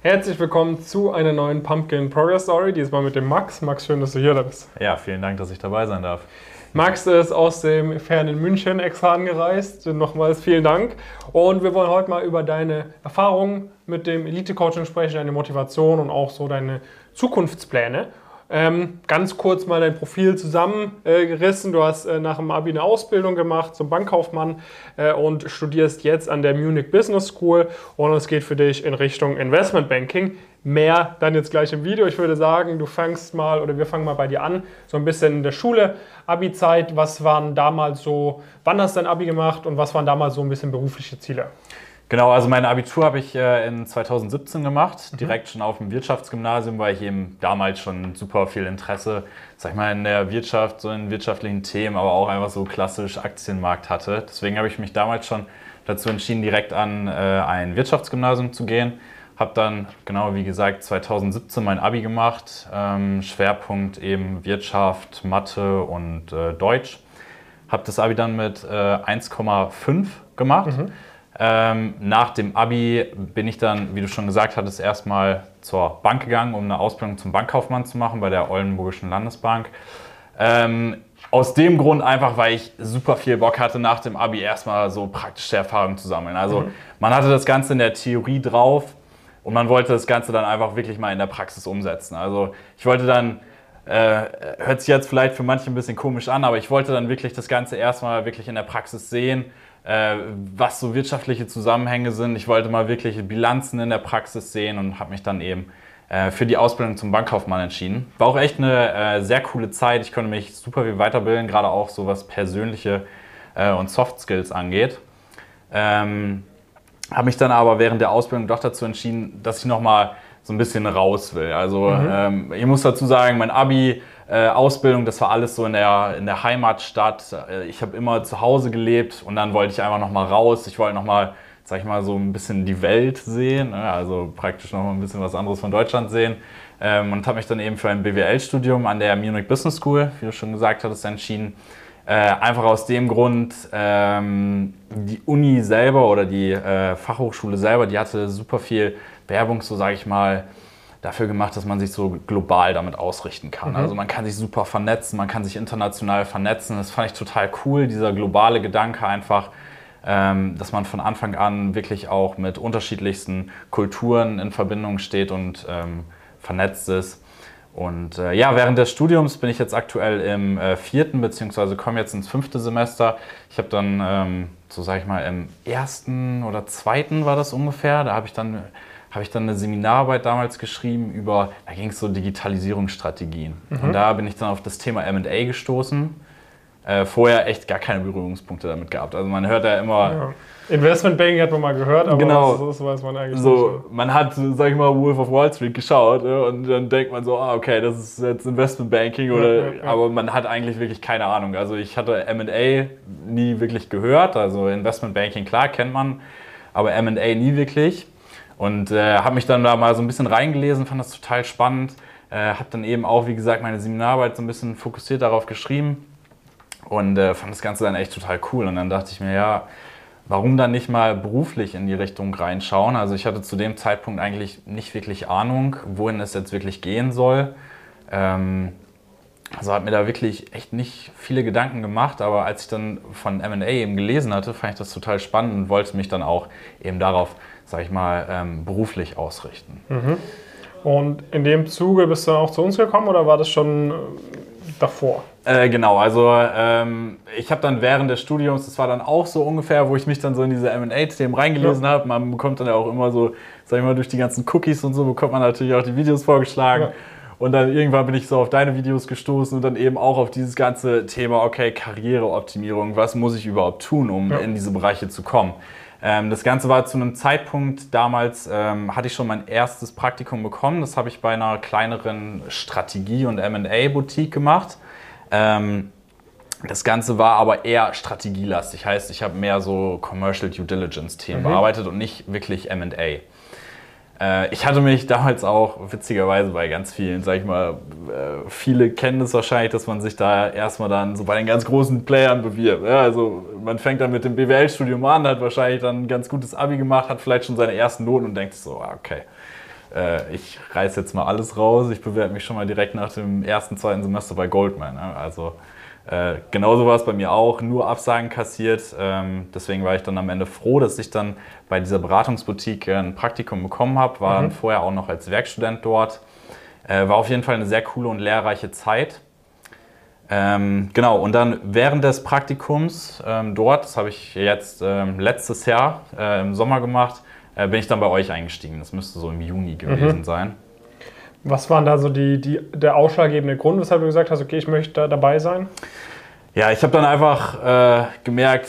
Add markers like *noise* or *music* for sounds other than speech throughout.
Herzlich willkommen zu einer neuen Pumpkin Progress Story. Diesmal mit dem Max. Max, schön, dass du hier bist. Ja, vielen Dank, dass ich dabei sein darf. Max ist aus dem fernen München extra angereist. Nochmals vielen Dank. Und wir wollen heute mal über deine Erfahrungen mit dem Elite-Coaching sprechen, deine Motivation und auch so deine Zukunftspläne. Ähm, ganz kurz mal dein Profil zusammengerissen. du hast äh, nach dem Abi eine Ausbildung gemacht zum Bankkaufmann äh, und studierst jetzt an der Munich Business School und es geht für dich in Richtung Investmentbanking. Mehr dann jetzt gleich im Video. Ich würde sagen, du fängst mal oder wir fangen mal bei dir an, so ein bisschen in der Schule, Abi-Zeit. Was waren damals so, wann hast du dein Abi gemacht und was waren damals so ein bisschen berufliche Ziele? Genau, also mein Abitur habe ich äh, in 2017 gemacht, mhm. direkt schon auf dem Wirtschaftsgymnasium, weil ich eben damals schon super viel Interesse, sag ich mal, in der Wirtschaft, so in wirtschaftlichen Themen, aber auch einfach so klassisch Aktienmarkt hatte. Deswegen habe ich mich damals schon dazu entschieden, direkt an äh, ein Wirtschaftsgymnasium zu gehen. Habe dann, genau wie gesagt, 2017 mein Abi gemacht, ähm, Schwerpunkt eben Wirtschaft, Mathe und äh, Deutsch. Habe das Abi dann mit 1,5 gemacht. Mhm ähm, nach dem Abi bin ich dann, wie du schon gesagt hattest, erstmal zur Bank gegangen, um eine Ausbildung zum Bankkaufmann zu machen bei der Oldenburgischen Landesbank. Ähm, aus dem Grund einfach, weil ich super viel Bock hatte, nach dem Abi erstmal so praktische Erfahrungen zu sammeln. Also mhm. man hatte das Ganze in der Theorie drauf und man wollte das Ganze dann einfach wirklich mal in der Praxis umsetzen. Also ich wollte dann, äh, hört sich jetzt vielleicht für manche ein bisschen komisch an, aber ich wollte dann wirklich das Ganze erstmal wirklich in der Praxis sehen was so wirtschaftliche Zusammenhänge sind. Ich wollte mal wirkliche Bilanzen in der Praxis sehen und habe mich dann eben äh, für die Ausbildung zum Bankkaufmann entschieden. War auch echt eine äh, sehr coole Zeit. Ich konnte mich super viel weiterbilden, gerade auch so was persönliche und Soft Skills angeht. Ähm, habe mich dann aber während der Ausbildung doch dazu entschieden, dass ich nochmal so ein bisschen raus will. Also mhm. ähm, ich muss dazu sagen, mein Abi äh, Ausbildung, das war alles so in der, in der Heimatstadt. Äh, ich habe immer zu Hause gelebt und dann wollte ich einfach nochmal raus. Ich wollte nochmal, sag ich mal, so ein bisschen die Welt sehen, ne? also praktisch nochmal ein bisschen was anderes von Deutschland sehen. Ähm, und habe mich dann eben für ein BWL-Studium an der Munich Business School, wie du schon gesagt hattest, entschieden. Äh, einfach aus dem Grund, ähm, die Uni selber oder die Fachhochschule selber, die hatte super viel Werbung, so sage ich mal, dafür gemacht, dass man sich so global damit ausrichten kann. Mhm. Also man kann sich super vernetzen, man kann sich international vernetzen. Das fand ich total cool, dieser globale Gedanke einfach, ähm, dass man von Anfang an wirklich auch mit unterschiedlichsten Kulturen in Verbindung steht und ähm, vernetzt ist. Und äh, ja, während des Studiums bin ich jetzt aktuell im äh, vierten, beziehungsweise komme jetzt ins fünfte Semester. Ich habe dann, ähm, so sage ich mal, im ersten oder zweiten war das ungefähr, da habe ich dann habe ich dann eine Seminararbeit damals geschrieben über, da ging es so Digitalisierungsstrategien. Mhm. Und da bin ich dann auf das Thema MA gestoßen. Äh, vorher echt gar keine Berührungspunkte damit gehabt. Also man hört ja immer. Ja. Investmentbanking hat man mal gehört, aber genau, was, weiß man eigentlich so, nicht. Man hat, sag ich mal, Wolf of Wall Street geschaut ja, und dann denkt man so, ah, okay, das ist jetzt Investmentbanking oder, ja, aber man hat eigentlich wirklich keine Ahnung. Also ich hatte M&A nie wirklich gehört, also Investmentbanking, klar, kennt man, aber M&A nie wirklich. Und äh, habe mich dann da mal so ein bisschen reingelesen, fand das total spannend. Äh, habe dann eben auch, wie gesagt, meine Seminararbeit so ein bisschen fokussiert darauf geschrieben und äh, fand das Ganze dann echt total cool. Und dann dachte ich mir, ja, warum dann nicht mal beruflich in die Richtung reinschauen? Also ich hatte zu dem Zeitpunkt eigentlich nicht wirklich Ahnung, wohin es jetzt wirklich gehen soll. Ähm, also hat mir da wirklich echt nicht viele Gedanken gemacht, aber als ich dann von MA eben gelesen hatte, fand ich das total spannend und wollte mich dann auch eben darauf sag ich mal, ähm, beruflich ausrichten. Mhm. Und in dem Zuge bist du dann auch zu uns gekommen oder war das schon äh, davor? Äh, genau, also ähm, ich habe dann während des Studiums, das war dann auch so ungefähr, wo ich mich dann so in diese M&A-Themen reingelesen ja. habe. Man bekommt dann ja auch immer so, sag ich mal, durch die ganzen Cookies und so bekommt man natürlich auch die Videos vorgeschlagen. Ja. Und dann irgendwann bin ich so auf deine Videos gestoßen und dann eben auch auf dieses ganze Thema, okay, Karriereoptimierung, was muss ich überhaupt tun, um ja. in diese Bereiche zu kommen. Ähm, das Ganze war zu einem Zeitpunkt, damals ähm, hatte ich schon mein erstes Praktikum bekommen. Das habe ich bei einer kleineren Strategie- und MA-Boutique gemacht. Ähm, das Ganze war aber eher strategielastig. Heißt, ich habe mehr so Commercial Due Diligence-Themen mhm. bearbeitet und nicht wirklich MA. Äh, ich hatte mich damals auch, witzigerweise bei ganz vielen, sag ich mal, äh, viele kennen es wahrscheinlich, dass man sich da erstmal dann so bei den ganz großen Playern bewirbt. Ja, also man fängt dann mit dem BWL-Studium an, hat wahrscheinlich dann ein ganz gutes Abi gemacht, hat vielleicht schon seine ersten Noten und denkt so, ah, okay, äh, ich reiß jetzt mal alles raus, ich bewerbe mich schon mal direkt nach dem ersten, zweiten Semester bei Goldman. Ne? Also äh, genauso war es bei mir auch, nur Absagen kassiert. Ähm, deswegen war ich dann am Ende froh, dass ich dann bei dieser Beratungsboutique ein Praktikum bekommen habe, war mhm. vorher auch noch als Werkstudent dort. Äh, war auf jeden Fall eine sehr coole und lehrreiche Zeit. Ähm, genau, und dann während des Praktikums ähm, dort, das habe ich jetzt ähm, letztes Jahr äh, im Sommer gemacht, äh, bin ich dann bei euch eingestiegen. Das müsste so im Juni gewesen mhm. sein. Was waren da so die, die, der ausschlaggebende Grund, weshalb du gesagt hast, okay, ich möchte da dabei sein? Ja, ich habe dann einfach äh, gemerkt,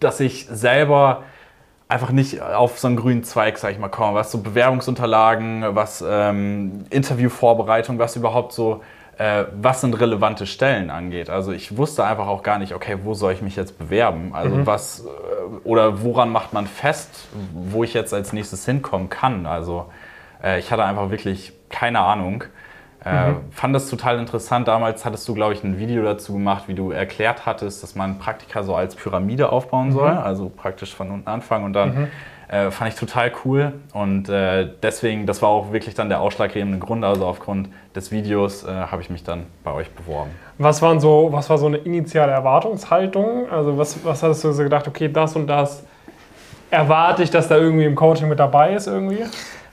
dass ich selber einfach nicht auf so einen grünen Zweig, sag ich mal, komme, was so Bewerbungsunterlagen, was ähm, Interviewvorbereitung, was überhaupt so, äh, was sind relevante Stellen angeht. Also ich wusste einfach auch gar nicht, okay, wo soll ich mich jetzt bewerben? Also mhm. was äh, oder woran macht man fest, wo ich jetzt als nächstes hinkommen kann? Also äh, ich hatte einfach wirklich keine Ahnung. Äh, mhm. Fand das total interessant. Damals hattest du, glaube ich, ein Video dazu gemacht, wie du erklärt hattest, dass man Praktika so als Pyramide aufbauen soll, mhm. also praktisch von unten anfangen und dann. Mhm. Äh, fand ich total cool und äh, deswegen, das war auch wirklich dann der ausschlaggebende Grund. Also aufgrund des Videos äh, habe ich mich dann bei euch beworben. Was, waren so, was war so eine initiale Erwartungshaltung? Also was, was hast du so gedacht, okay, das und das erwarte ich, dass da irgendwie im Coaching mit dabei ist irgendwie?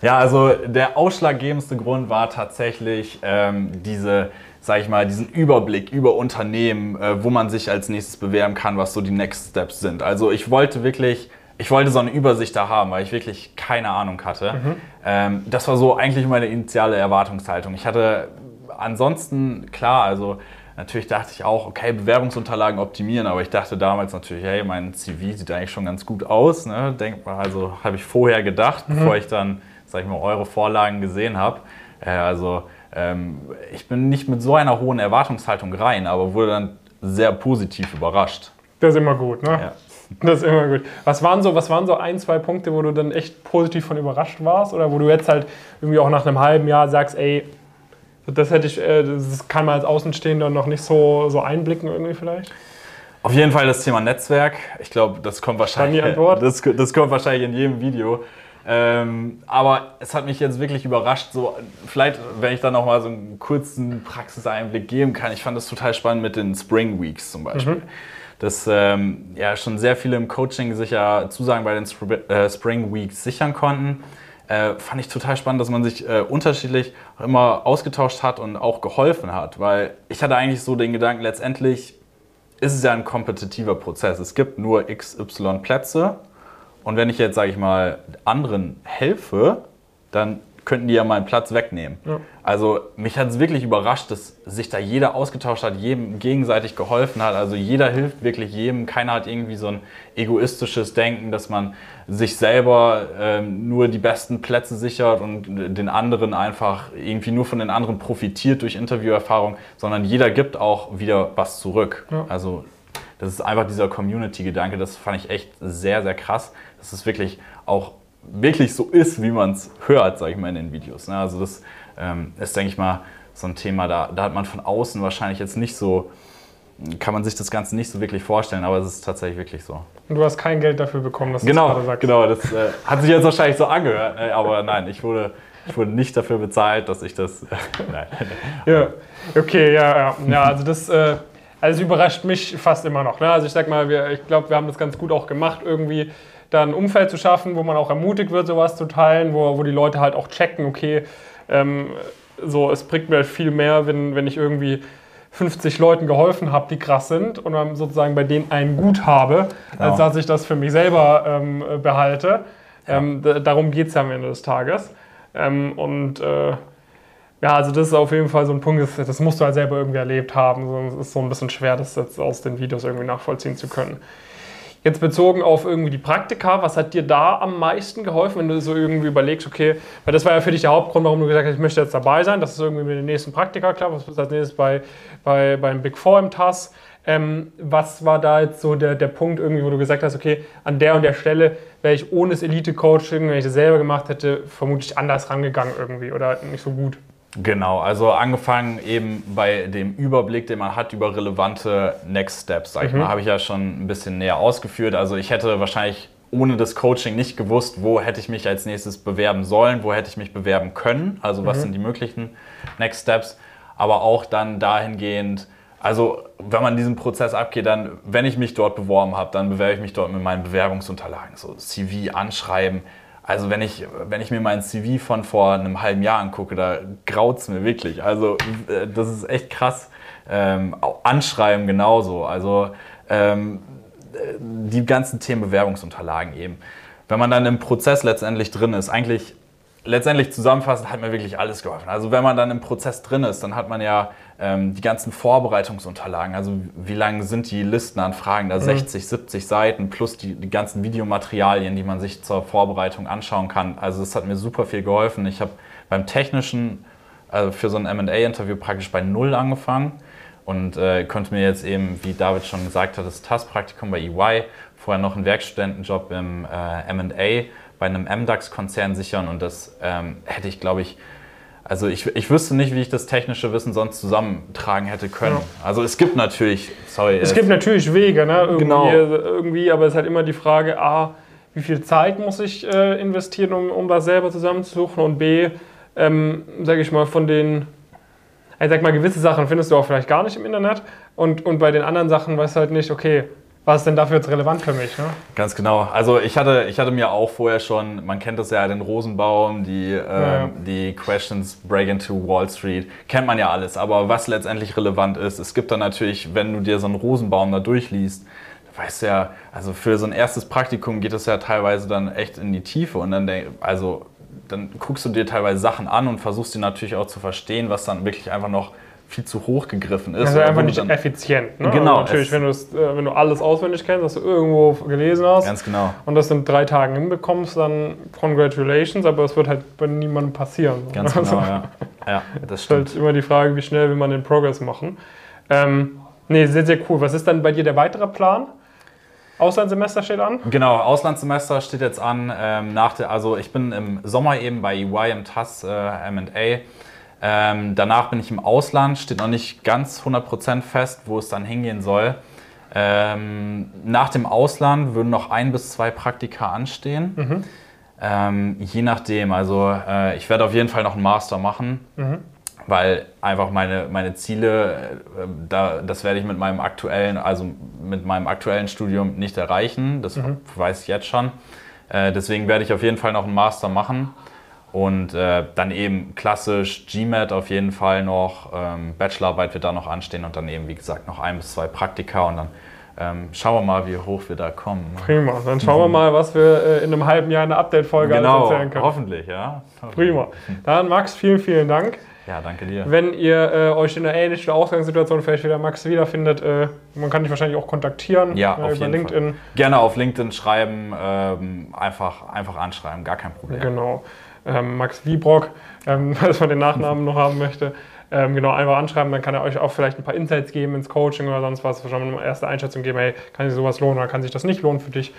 Ja, also der ausschlaggebendste Grund war tatsächlich ähm, diese, sag ich mal, diesen Überblick über Unternehmen, äh, wo man sich als nächstes bewerben kann, was so die Next Steps sind. Also ich wollte wirklich, ich wollte so eine Übersicht da haben, weil ich wirklich keine Ahnung hatte. Mhm. Ähm, das war so eigentlich meine initiale Erwartungshaltung. Ich hatte ansonsten, klar, also Natürlich dachte ich auch, okay, Bewerbungsunterlagen optimieren, aber ich dachte damals natürlich, hey, mein CV sieht eigentlich schon ganz gut aus. Ne? Denk also habe ich vorher gedacht, mhm. bevor ich dann sag ich mal, eure Vorlagen gesehen habe. Äh, also ähm, ich bin nicht mit so einer hohen Erwartungshaltung rein, aber wurde dann sehr positiv überrascht. Das ist immer gut, ne? Ja. Das ist immer gut. Was waren, so, was waren so ein, zwei Punkte, wo du dann echt positiv von überrascht warst? Oder wo du jetzt halt irgendwie auch nach einem halben Jahr sagst, ey, das hätte ich, äh, das kann man als Außenstehender noch nicht so, so einblicken irgendwie vielleicht? Auf jeden Fall das Thema Netzwerk. Ich glaube, das kommt wahrscheinlich. *laughs* Das, das kommt wahrscheinlich in jedem Video. Ähm, aber es hat mich jetzt wirklich überrascht, so vielleicht, wenn ich da nochmal so einen kurzen Praxiseinblick geben kann. Ich fand das total spannend mit den Spring Weeks zum Beispiel. Mhm. Dass ähm, ja schon sehr viele im Coaching sich ja Zusagen bei den Sp äh, Spring Weeks sichern konnten. Äh, fand ich total spannend, dass man sich äh, unterschiedlich immer ausgetauscht hat und auch geholfen hat, weil ich hatte eigentlich so den Gedanken, letztendlich ist es ja ein kompetitiver Prozess. Es gibt nur XY Plätze und wenn ich jetzt, sage ich mal, anderen helfe, dann könnten die ja meinen Platz wegnehmen. Ja. Also mich hat es wirklich überrascht, dass sich da jeder ausgetauscht hat, jedem gegenseitig geholfen hat. Also jeder hilft wirklich jedem. Keiner hat irgendwie so ein egoistisches Denken, dass man sich selber ähm, nur die besten Plätze sichert und den anderen einfach irgendwie nur von den anderen profitiert durch Interviewerfahrung, sondern jeder gibt auch wieder was zurück. Ja. Also das ist einfach dieser Community-Gedanke, das fand ich echt sehr, sehr krass, dass es wirklich auch wirklich so ist, wie man es hört, sage ich mal, in den Videos. Ne? Also das ähm, ist, denke ich mal, so ein Thema, da, da hat man von außen wahrscheinlich jetzt nicht so, kann man sich das Ganze nicht so wirklich vorstellen, aber es ist tatsächlich wirklich so. Und du hast kein Geld dafür bekommen, dass genau, du das gerade sagst. Genau, das äh, hat sich jetzt wahrscheinlich so angehört, äh, aber nein, ich wurde, ich wurde nicht dafür bezahlt, dass ich das. Äh, *laughs* nein. ja, okay, ja, ja. ja also das. Also es überrascht mich fast immer noch. Ne? Also ich sag mal, wir, ich glaube, wir haben das ganz gut auch gemacht, irgendwie da ein Umfeld zu schaffen, wo man auch ermutigt wird, sowas zu teilen, wo, wo die Leute halt auch checken, okay, ähm, so, es bringt mir halt viel mehr, wenn, wenn ich irgendwie 50 Leuten geholfen habe, die krass sind und dann sozusagen bei denen einen gut habe, genau. als dass ich das für mich selber ähm, behalte. Ja. Ähm, darum geht es ja am Ende des Tages. Ähm, und äh, ja, also das ist auf jeden Fall so ein Punkt, das, das musst du halt selber irgendwie erlebt haben. Sonst ist so ein bisschen schwer, das jetzt aus den Videos irgendwie nachvollziehen zu können. Jetzt bezogen auf irgendwie die Praktika, was hat dir da am meisten geholfen, wenn du so irgendwie überlegst, okay, weil das war ja für dich der Hauptgrund, warum du gesagt hast, ich möchte jetzt dabei sein, das ist irgendwie mit den nächsten Praktika klar, was ist als nächstes bei, bei, beim Big Four im TAS. Ähm, was war da jetzt so der, der Punkt irgendwie, wo du gesagt hast, okay, an der und der Stelle wäre ich ohne das Elite-Coaching, wenn ich das selber gemacht hätte, vermutlich anders rangegangen irgendwie oder nicht so gut? Genau, also angefangen eben bei dem Überblick, den man hat über relevante Next Steps, sag ich mhm. mal, habe ich ja schon ein bisschen näher ausgeführt. Also ich hätte wahrscheinlich ohne das Coaching nicht gewusst, wo hätte ich mich als nächstes bewerben sollen, wo hätte ich mich bewerben können, also was mhm. sind die möglichen Next Steps, aber auch dann dahingehend, also wenn man diesen Prozess abgeht, dann, wenn ich mich dort beworben habe, dann bewerbe ich mich dort mit meinen Bewerbungsunterlagen, so CV, Anschreiben. Also wenn ich, wenn ich mir mein CV von vor einem halben Jahr angucke, da graut es mir wirklich. Also äh, das ist echt krass. Ähm, Anschreiben genauso. Also ähm, die ganzen Themen Bewerbungsunterlagen eben. Wenn man dann im Prozess letztendlich drin ist, eigentlich letztendlich zusammenfassend hat mir wirklich alles geholfen. Also wenn man dann im Prozess drin ist, dann hat man ja ähm, die ganzen Vorbereitungsunterlagen. Also wie lang sind die Listen an Fragen? Da mhm. 60, 70 Seiten plus die, die ganzen Videomaterialien, die man sich zur Vorbereitung anschauen kann. Also das hat mir super viel geholfen. Ich habe beim technischen, also für so ein M&A-Interview praktisch bei Null angefangen und äh, konnte mir jetzt eben, wie David schon gesagt hat, das TAS-Praktikum bei EY, vorher noch einen Werkstudentenjob im äh, M&A bei einem MDAX-Konzern sichern und das ähm, hätte ich, glaube ich, also ich, ich wüsste nicht, wie ich das technische Wissen sonst zusammentragen hätte können. Ja. Also es gibt natürlich, sorry. Es, es gibt natürlich Wege, ne? Irgendwie, genau. irgendwie, aber es ist halt immer die Frage, A, wie viel Zeit muss ich äh, investieren, um, um das selber zusammenzusuchen und B, ähm, sage ich mal, von den ich sag mal, gewisse Sachen findest du auch vielleicht gar nicht im Internet und, und bei den anderen Sachen weißt du halt nicht, okay, was ist denn dafür jetzt relevant für mich? Ne? Ganz genau. Also ich hatte, ich hatte mir auch vorher schon, man kennt das ja, den Rosenbaum, die, äh, ja. die Questions Break into Wall Street, kennt man ja alles. Aber was letztendlich relevant ist, es gibt dann natürlich, wenn du dir so einen Rosenbaum da durchliest, weißt du ja, also für so ein erstes Praktikum geht es ja teilweise dann echt in die Tiefe und dann, also dann guckst du dir teilweise Sachen an und versuchst sie natürlich auch zu verstehen, was dann wirklich einfach noch viel zu hoch gegriffen ist. Also einfach nicht dann, effizient. Ne? Genau. Also natürlich, wenn, äh, wenn du alles auswendig kennst, was du irgendwo gelesen hast. Ganz genau. Und das in drei Tagen hinbekommst, dann congratulations, aber es wird halt bei niemandem passieren. Ganz also, genau, *laughs* ja. ja. Das stimmt. ist halt immer die Frage, wie schnell will man den Progress machen. Ähm, nee, sehr, sehr cool. Was ist dann bei dir der weitere Plan? Auslandssemester steht an? Genau, Auslandssemester steht jetzt an. Ähm, nach der, also ich bin im Sommer eben bei EY im TAS äh, MA. Ähm, danach bin ich im Ausland, steht noch nicht ganz 100% fest, wo es dann hingehen soll. Ähm, nach dem Ausland würden noch ein bis zwei Praktika anstehen. Mhm. Ähm, je nachdem, also äh, ich werde auf jeden Fall noch einen Master machen. Mhm weil einfach meine, meine Ziele, äh, da, das werde ich mit meinem aktuellen, also mit meinem aktuellen Studium nicht erreichen. Das mhm. weiß ich jetzt schon. Äh, deswegen werde ich auf jeden Fall noch einen Master machen und äh, dann eben klassisch GMAT auf jeden Fall noch, ähm, Bachelorarbeit wird da noch anstehen und dann eben, wie gesagt, noch ein bis zwei Praktika und dann ähm, schauen wir mal, wie hoch wir da kommen. Ne? Prima. Dann schauen wir mal, was wir äh, in einem halben Jahr eine Update-Folge genau, erzählen können. Hoffentlich, ja. Prima. Dann Max, vielen, vielen Dank. Ja, danke dir. Wenn ihr äh, euch in einer ähnlichen Ausgangssituation vielleicht wieder Max wiederfindet, äh, man kann dich wahrscheinlich auch kontaktieren ja, äh, über LinkedIn. Fall. Gerne auf LinkedIn schreiben, ähm, einfach, einfach anschreiben, gar kein Problem. Genau. Ähm, Max Wiebrock, ähm, *laughs* falls man den Nachnamen noch haben möchte. Ähm, genau, einfach anschreiben, dann kann er euch auch vielleicht ein paar Insights geben ins Coaching oder sonst was, schon mal eine erste Einschätzung geben, hey, kann sich sowas lohnen oder kann sich das nicht lohnen für dich.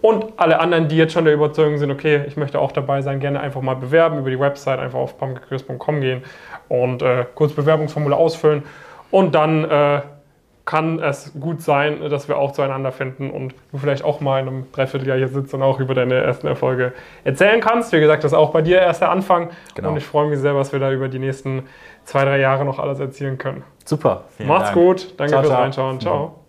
Und alle anderen, die jetzt schon der Überzeugung sind, okay, ich möchte auch dabei sein, gerne einfach mal bewerben, über die Website einfach auf pumpkins.com gehen und äh, kurz Bewerbungsformular ausfüllen. Und dann äh, kann es gut sein, dass wir auch zueinander finden und du vielleicht auch mal in einem Dreivierteljahr hier sitzt und auch über deine ersten Erfolge erzählen kannst. Wie gesagt, das ist auch bei dir erst der Anfang. Genau. Und ich freue mich sehr, was wir da über die nächsten zwei, drei Jahre noch alles erzielen können. Super. Macht's Dank. gut. Danke ciao, fürs ciao. Reinschauen. Ciao.